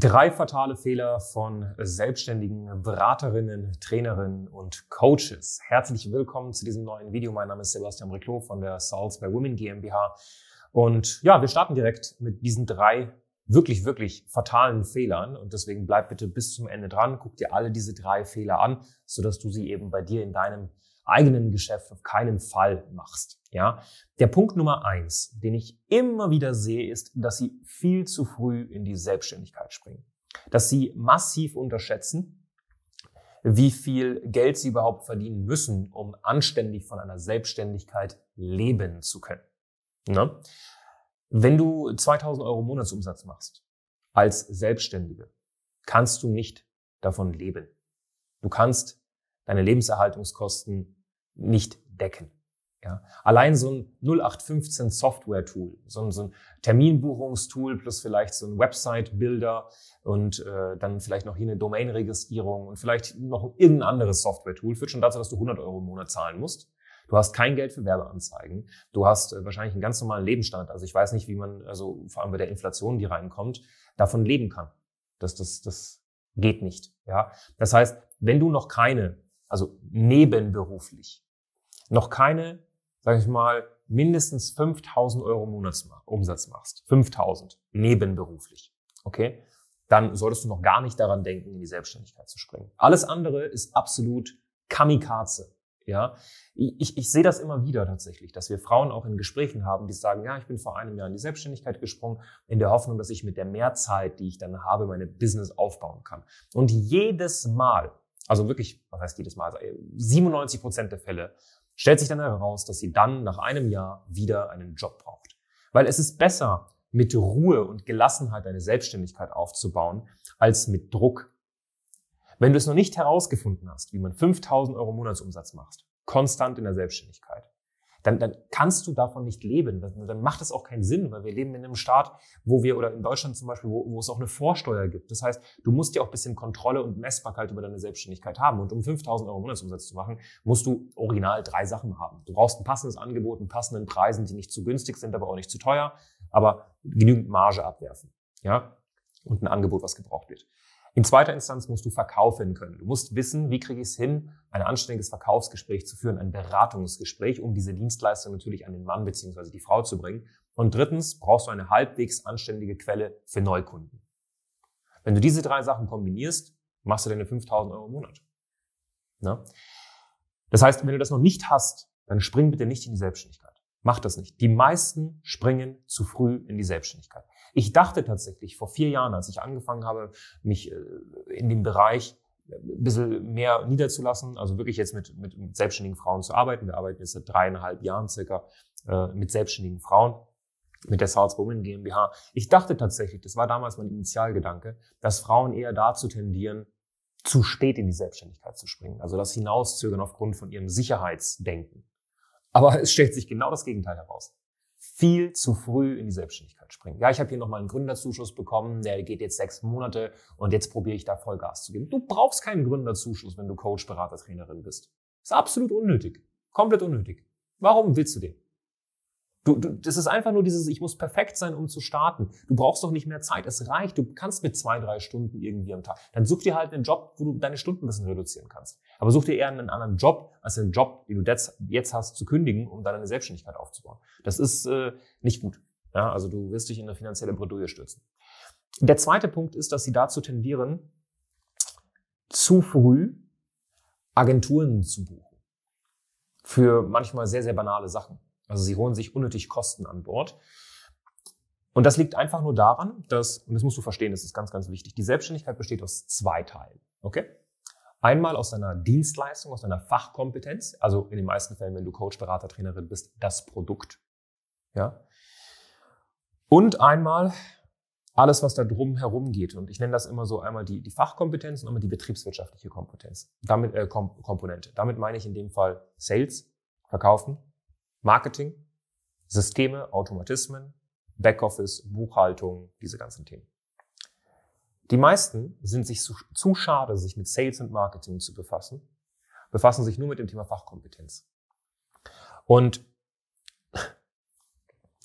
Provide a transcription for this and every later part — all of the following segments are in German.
Drei fatale Fehler von selbstständigen Beraterinnen, Trainerinnen und Coaches. Herzlich willkommen zu diesem neuen Video. Mein Name ist Sebastian Riclo von der Souls by Women GmbH. Und ja, wir starten direkt mit diesen drei wirklich, wirklich fatalen Fehlern. Und deswegen bleib bitte bis zum Ende dran. Guck dir alle diese drei Fehler an, sodass du sie eben bei dir in deinem eigenen Geschäft auf keinen Fall machst. Ja, der Punkt Nummer eins, den ich immer wieder sehe, ist, dass sie viel zu früh in die Selbstständigkeit springen, dass sie massiv unterschätzen, wie viel Geld sie überhaupt verdienen müssen, um anständig von einer Selbstständigkeit leben zu können. Ne? Wenn du 2000 Euro Monatsumsatz machst als Selbstständige, kannst du nicht davon leben. Du kannst deine Lebenserhaltungskosten nicht decken. Ja, allein so ein 0815 Software-Tool, so ein, so ein Terminbuchungstool plus vielleicht so ein Website-Builder und äh, dann vielleicht noch hier eine Domain-Registrierung und vielleicht noch irgendein anderes Software-Tool führt schon dazu, dass du 100 Euro im Monat zahlen musst. Du hast kein Geld für Werbeanzeigen. Du hast äh, wahrscheinlich einen ganz normalen Lebensstandard. Also ich weiß nicht, wie man, also vor allem bei der Inflation, die reinkommt, davon leben kann. Das, das, das geht nicht. Ja, das heißt, wenn du noch keine, also nebenberuflich, noch keine, sage ich mal, mindestens 5000 Euro Monatsumsatz machst, 5000 nebenberuflich, okay, dann solltest du noch gar nicht daran denken, in die Selbstständigkeit zu springen. Alles andere ist absolut Kamikaze. Ja, ich, ich sehe das immer wieder tatsächlich, dass wir Frauen auch in Gesprächen haben, die sagen, ja, ich bin vor einem Jahr in die Selbstständigkeit gesprungen, in der Hoffnung, dass ich mit der Mehrzeit, die ich dann habe, meine Business aufbauen kann. Und jedes Mal, also wirklich, was heißt jedes Mal, 97 Prozent der Fälle, stellt sich dann heraus, dass sie dann nach einem Jahr wieder einen Job braucht. Weil es ist besser, mit Ruhe und Gelassenheit eine Selbstständigkeit aufzubauen, als mit Druck wenn du es noch nicht herausgefunden hast, wie man 5000 Euro Monatsumsatz machst, konstant in der Selbstständigkeit, dann, dann kannst du davon nicht leben. Dann, dann macht es auch keinen Sinn, weil wir leben in einem Staat, wo wir, oder in Deutschland zum Beispiel, wo, wo es auch eine Vorsteuer gibt. Das heißt, du musst ja auch ein bisschen Kontrolle und Messbarkeit über deine Selbstständigkeit haben. Und um 5000 Euro Monatsumsatz zu machen, musst du original drei Sachen haben. Du brauchst ein passendes Angebot, einen passenden Preisen, die nicht zu günstig sind, aber auch nicht zu teuer, aber genügend Marge abwerfen. Ja? Und ein Angebot, was gebraucht wird. In zweiter Instanz musst du verkaufen können. Du musst wissen, wie kriege ich es hin, ein anständiges Verkaufsgespräch zu führen, ein Beratungsgespräch, um diese Dienstleistung natürlich an den Mann bzw. die Frau zu bringen. Und drittens brauchst du eine halbwegs anständige Quelle für Neukunden. Wenn du diese drei Sachen kombinierst, machst du deine 5000 Euro im Monat. Na? Das heißt, wenn du das noch nicht hast, dann spring bitte nicht in die Selbstständigkeit. Mach das nicht. Die meisten springen zu früh in die Selbstständigkeit. Ich dachte tatsächlich vor vier Jahren, als ich angefangen habe, mich äh, in dem Bereich äh, ein bisschen mehr niederzulassen, also wirklich jetzt mit, mit, mit selbstständigen Frauen zu arbeiten. Wir arbeiten jetzt seit dreieinhalb Jahren circa äh, mit selbstständigen Frauen mit der South Women GmbH. Ich dachte tatsächlich, das war damals mein Initialgedanke, dass Frauen eher dazu tendieren, zu spät in die Selbstständigkeit zu springen, also das Hinauszögern aufgrund von ihrem Sicherheitsdenken. Aber es stellt sich genau das Gegenteil heraus viel zu früh in die Selbstständigkeit springen. Ja, ich habe hier nochmal einen Gründerzuschuss bekommen, der geht jetzt sechs Monate und jetzt probiere ich da Vollgas zu geben. Du brauchst keinen Gründerzuschuss, wenn du Coach, Berater, Trainerin bist. Ist absolut unnötig. Komplett unnötig. Warum willst du den? Du, du, das ist einfach nur dieses, ich muss perfekt sein, um zu starten. Du brauchst doch nicht mehr Zeit. Es reicht. Du kannst mit zwei, drei Stunden irgendwie am Tag. Dann such dir halt einen Job, wo du deine Stunden ein bisschen reduzieren kannst. Aber such dir eher einen anderen Job, als einen Job, den du jetzt hast, zu kündigen, um dann eine Selbstständigkeit aufzubauen. Das ist äh, nicht gut. Ja, also du wirst dich in eine finanzielle Bredouille stürzen. Der zweite Punkt ist, dass sie dazu tendieren, zu früh Agenturen zu buchen. Für manchmal sehr, sehr banale Sachen. Also sie holen sich unnötig Kosten an Bord. Und das liegt einfach nur daran, dass, und das musst du verstehen, das ist ganz, ganz wichtig, die Selbstständigkeit besteht aus zwei Teilen. Okay? Einmal aus deiner Dienstleistung, aus deiner Fachkompetenz, also in den meisten Fällen, wenn du Coach, Berater, Trainerin bist, das Produkt. Ja? Und einmal alles, was da drum herum geht. Und ich nenne das immer so einmal die, die Fachkompetenz und einmal die betriebswirtschaftliche Kompetenz. Damit, äh, Kom Komponente. Damit meine ich in dem Fall Sales, Verkaufen, Marketing, Systeme, Automatismen, Backoffice, Buchhaltung, diese ganzen Themen. Die meisten sind sich zu, zu schade, sich mit Sales und Marketing zu befassen, befassen sich nur mit dem Thema Fachkompetenz. Und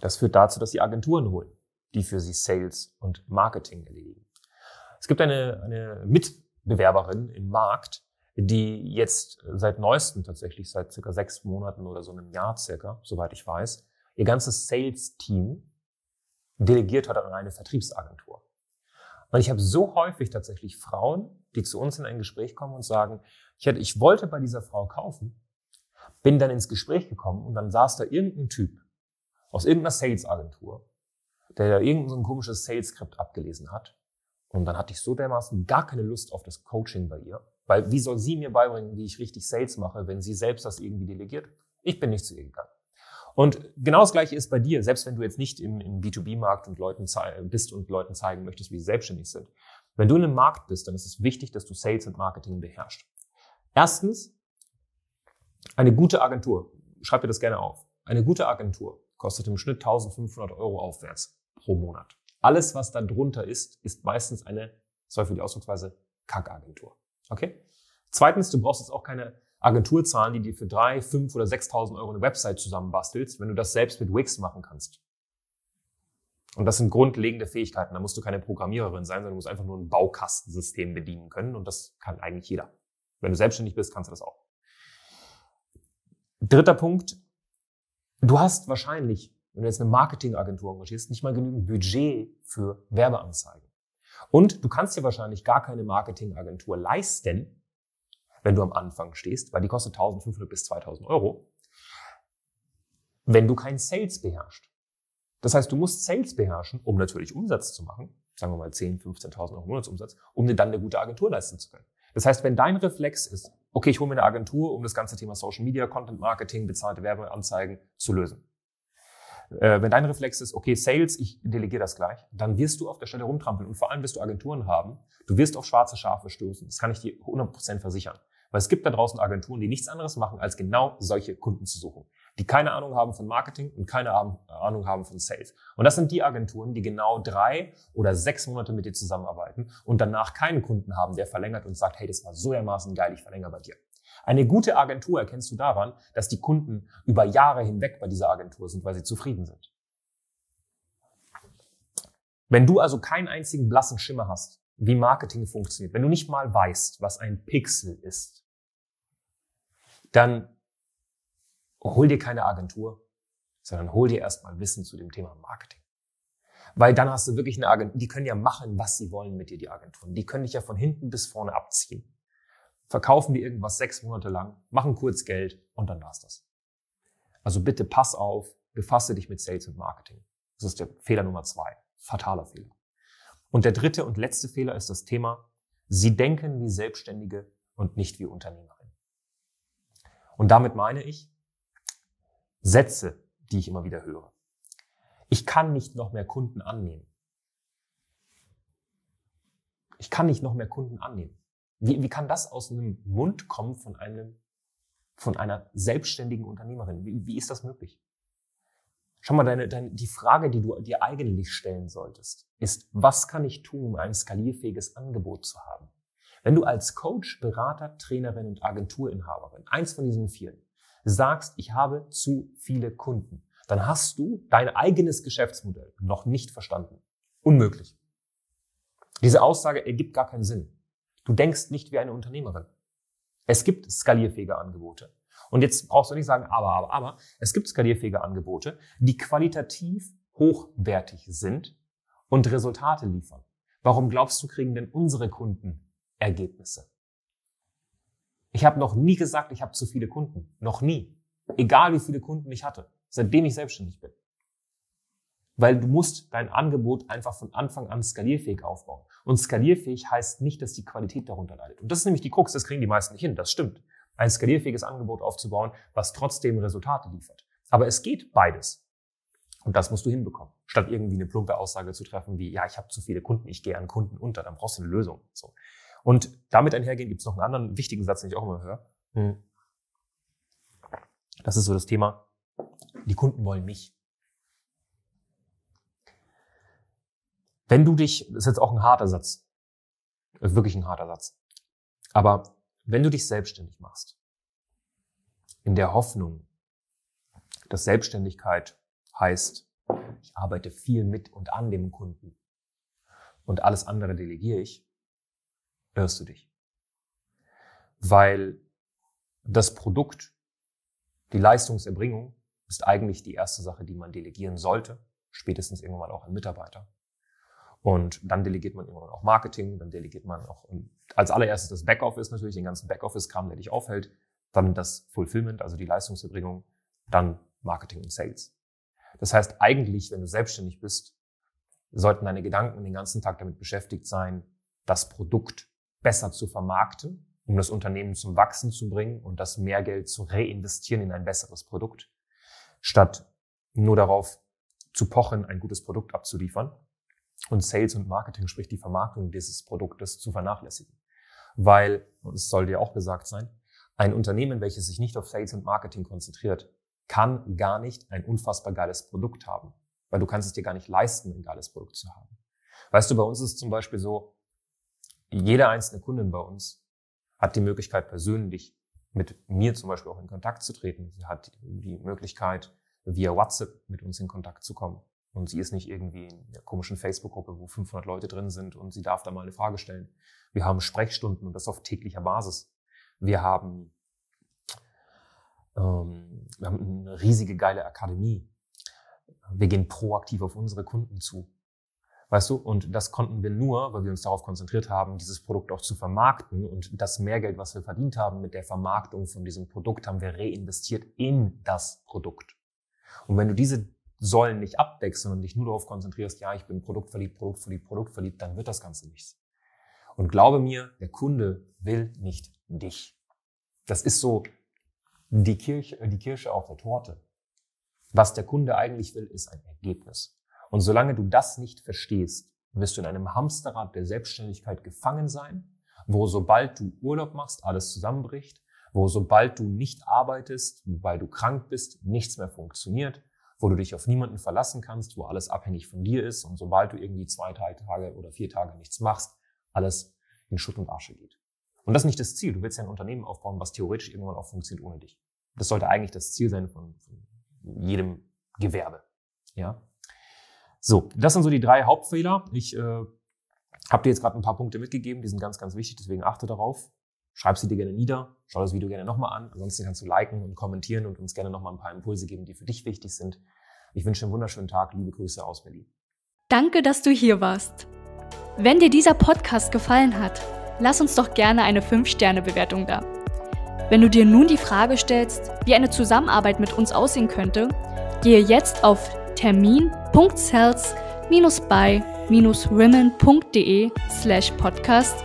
das führt dazu, dass sie Agenturen holen, die für sie Sales und Marketing erledigen. Es gibt eine, eine Mitbewerberin im Markt, die jetzt seit neuestem tatsächlich, seit circa sechs Monaten oder so einem Jahr circa, soweit ich weiß, ihr ganzes Sales-Team delegiert hat an eine Vertriebsagentur. Und ich habe so häufig tatsächlich Frauen, die zu uns in ein Gespräch kommen und sagen, ich, hätte, ich wollte bei dieser Frau kaufen, bin dann ins Gespräch gekommen und dann saß da irgendein Typ aus irgendeiner Sales-Agentur, der irgendein so ein komisches Sales-Skript abgelesen hat. Und dann hatte ich so dermaßen gar keine Lust auf das Coaching bei ihr. Weil wie soll sie mir beibringen, wie ich richtig Sales mache, wenn sie selbst das irgendwie delegiert? Ich bin nicht zu ihr gegangen. Und genau das Gleiche ist bei dir, selbst wenn du jetzt nicht im, im B2B-Markt und Leuten bist und Leuten zeigen möchtest, wie sie selbstständig sind. Wenn du in einem Markt bist, dann ist es wichtig, dass du Sales und Marketing beherrschst. Erstens, eine gute Agentur. Schreib dir das gerne auf. Eine gute Agentur kostet im Schnitt 1500 Euro aufwärts pro Monat. Alles, was da drunter ist, ist meistens eine, sorry für die Ausdrucksweise, Kackagentur. Okay? Zweitens, du brauchst jetzt auch keine Agentur zahlen, die dir für drei, fünf oder 6.000 Euro eine Website zusammenbastelst, wenn du das selbst mit Wix machen kannst. Und das sind grundlegende Fähigkeiten. Da musst du keine Programmiererin sein, sondern du musst einfach nur ein Baukastensystem bedienen können. Und das kann eigentlich jeder. Wenn du selbstständig bist, kannst du das auch. Dritter Punkt. Du hast wahrscheinlich, wenn du jetzt eine Marketingagentur engagierst, nicht mal genügend Budget für Werbeanzeigen. Und du kannst dir wahrscheinlich gar keine Marketingagentur leisten, wenn du am Anfang stehst, weil die kostet 1500 bis 2000 Euro, wenn du kein Sales beherrschst. Das heißt, du musst Sales beherrschen, um natürlich Umsatz zu machen, sagen wir mal 10, 15.000 Euro Monatsumsatz, um dir dann eine gute Agentur leisten zu können. Das heißt, wenn dein Reflex ist, okay, ich hole mir eine Agentur, um das ganze Thema Social Media, Content Marketing, bezahlte Werbeanzeigen zu lösen. Äh, wenn dein Reflex ist, okay, Sales, ich delegiere das gleich, dann wirst du auf der Stelle rumtrampeln und vor allem wirst du Agenturen haben, du wirst auf schwarze Schafe stoßen. Das kann ich dir 100% versichern. Weil es gibt da draußen Agenturen, die nichts anderes machen, als genau solche Kunden zu suchen, die keine Ahnung haben von Marketing und keine Ahnung haben von Sales. Und das sind die Agenturen, die genau drei oder sechs Monate mit dir zusammenarbeiten und danach keinen Kunden haben, der verlängert und sagt, hey, das war so dermaßen geil, ich verlängere bei dir. Eine gute Agentur erkennst du daran, dass die Kunden über Jahre hinweg bei dieser Agentur sind, weil sie zufrieden sind. Wenn du also keinen einzigen blassen Schimmer hast, wie Marketing funktioniert, wenn du nicht mal weißt, was ein Pixel ist, dann hol dir keine Agentur, sondern hol dir erstmal Wissen zu dem Thema Marketing. Weil dann hast du wirklich eine Agentur, die können ja machen, was sie wollen mit dir, die Agenturen. Die können dich ja von hinten bis vorne abziehen. Verkaufen dir irgendwas sechs Monate lang, machen kurz Geld und dann war's das. Also bitte pass auf, befasse dich mit Sales und Marketing. Das ist der Fehler Nummer zwei. Fataler Fehler. Und der dritte und letzte Fehler ist das Thema, Sie denken wie Selbstständige und nicht wie Unternehmerin. Und damit meine ich Sätze, die ich immer wieder höre. Ich kann nicht noch mehr Kunden annehmen. Ich kann nicht noch mehr Kunden annehmen. Wie, wie kann das aus einem Mund kommen von einem, von einer selbstständigen Unternehmerin? Wie, wie ist das möglich? Schau mal, deine, deine, die Frage, die du dir eigentlich stellen solltest, ist, was kann ich tun, um ein skalierfähiges Angebot zu haben? Wenn du als Coach, Berater, Trainerin und Agenturinhaberin, eins von diesen vier, sagst, ich habe zu viele Kunden, dann hast du dein eigenes Geschäftsmodell noch nicht verstanden. Unmöglich. Diese Aussage ergibt gar keinen Sinn. Du denkst nicht wie eine Unternehmerin. Es gibt skalierfähige Angebote. Und jetzt brauchst du nicht sagen, aber, aber, aber. Es gibt skalierfähige Angebote, die qualitativ hochwertig sind und Resultate liefern. Warum glaubst du, kriegen denn unsere Kunden Ergebnisse? Ich habe noch nie gesagt, ich habe zu viele Kunden. Noch nie. Egal wie viele Kunden ich hatte, seitdem ich selbstständig bin. Weil du musst dein Angebot einfach von Anfang an skalierfähig aufbauen. Und skalierfähig heißt nicht, dass die Qualität darunter leidet. Und das ist nämlich die Krux, das kriegen die meisten nicht hin, das stimmt ein skalierfähiges Angebot aufzubauen, was trotzdem Resultate liefert. Aber es geht beides. Und das musst du hinbekommen. Statt irgendwie eine plumpe Aussage zu treffen wie, ja, ich habe zu viele Kunden, ich gehe an Kunden unter, dann brauchst du eine Lösung. So. Und damit einhergehen gibt es noch einen anderen wichtigen Satz, den ich auch immer höre. Hm. Das ist so das Thema, die Kunden wollen mich. Wenn du dich, das ist jetzt auch ein harter Satz, wirklich ein harter Satz, aber wenn du dich selbstständig machst, in der Hoffnung, dass Selbstständigkeit heißt, ich arbeite viel mit und an dem Kunden und alles andere delegiere ich, irrst du dich. Weil das Produkt, die Leistungserbringung, ist eigentlich die erste Sache, die man delegieren sollte, spätestens irgendwann auch an Mitarbeiter. Und dann delegiert man irgendwann auch Marketing, dann delegiert man auch als allererstes das Backoffice natürlich, den ganzen Backoffice-Kram, der dich aufhält, dann das Fulfillment, also die Leistungserbringung, dann Marketing und Sales. Das heißt, eigentlich, wenn du selbstständig bist, sollten deine Gedanken den ganzen Tag damit beschäftigt sein, das Produkt besser zu vermarkten, um das Unternehmen zum Wachsen zu bringen und das Mehrgeld zu reinvestieren in ein besseres Produkt, statt nur darauf zu pochen, ein gutes Produkt abzuliefern und Sales und Marketing, sprich die Vermarktung dieses Produktes, zu vernachlässigen. Weil, und es soll dir auch gesagt sein, ein Unternehmen, welches sich nicht auf Sales und Marketing konzentriert, kann gar nicht ein unfassbar geiles Produkt haben. Weil du kannst es dir gar nicht leisten, ein geiles Produkt zu haben. Weißt du, bei uns ist es zum Beispiel so, jede einzelne Kundin bei uns hat die Möglichkeit, persönlich mit mir zum Beispiel auch in Kontakt zu treten. Sie hat die Möglichkeit, via WhatsApp mit uns in Kontakt zu kommen. Und sie ist nicht irgendwie in einer komischen Facebook-Gruppe, wo 500 Leute drin sind und sie darf da mal eine Frage stellen. Wir haben Sprechstunden und das auf täglicher Basis. Wir haben, ähm, wir haben eine riesige geile Akademie. Wir gehen proaktiv auf unsere Kunden zu. Weißt du? Und das konnten wir nur, weil wir uns darauf konzentriert haben, dieses Produkt auch zu vermarkten und das Mehrgeld, was wir verdient haben mit der Vermarktung von diesem Produkt, haben wir reinvestiert in das Produkt. Und wenn du diese Säulen nicht abdeckst, sondern dich nur darauf konzentrierst, ja, ich bin produktverliebt, produktverliebt, produktverliebt, dann wird das Ganze nichts. Und glaube mir, der Kunde will nicht dich. Das ist so die Kirche, die Kirsche auf der Torte. Was der Kunde eigentlich will, ist ein Ergebnis. Und solange du das nicht verstehst, wirst du in einem Hamsterrad der Selbstständigkeit gefangen sein, wo sobald du Urlaub machst, alles zusammenbricht, wo sobald du nicht arbeitest, weil du krank bist, nichts mehr funktioniert, wo du dich auf niemanden verlassen kannst, wo alles abhängig von dir ist und sobald du irgendwie zwei, drei Tage oder vier Tage nichts machst, alles in Schutt und Asche geht. Und das ist nicht das Ziel. Du willst ja ein Unternehmen aufbauen, was theoretisch irgendwann auch funktioniert ohne dich. Das sollte eigentlich das Ziel sein von, von jedem Gewerbe. Ja. So, das sind so die drei Hauptfehler. Ich äh, habe dir jetzt gerade ein paar Punkte mitgegeben, die sind ganz, ganz wichtig, deswegen achte darauf. Schreib sie dir gerne nieder, schau das Video gerne nochmal an. Ansonsten kannst du liken und kommentieren und uns gerne nochmal ein paar Impulse geben, die für dich wichtig sind. Ich wünsche einen wunderschönen Tag. Liebe Grüße aus Berlin. Danke, dass du hier warst. Wenn dir dieser Podcast gefallen hat, lass uns doch gerne eine 5-Sterne-Bewertung da. Wenn du dir nun die Frage stellst, wie eine Zusammenarbeit mit uns aussehen könnte, gehe jetzt auf termin.cells-by-women.de slash podcast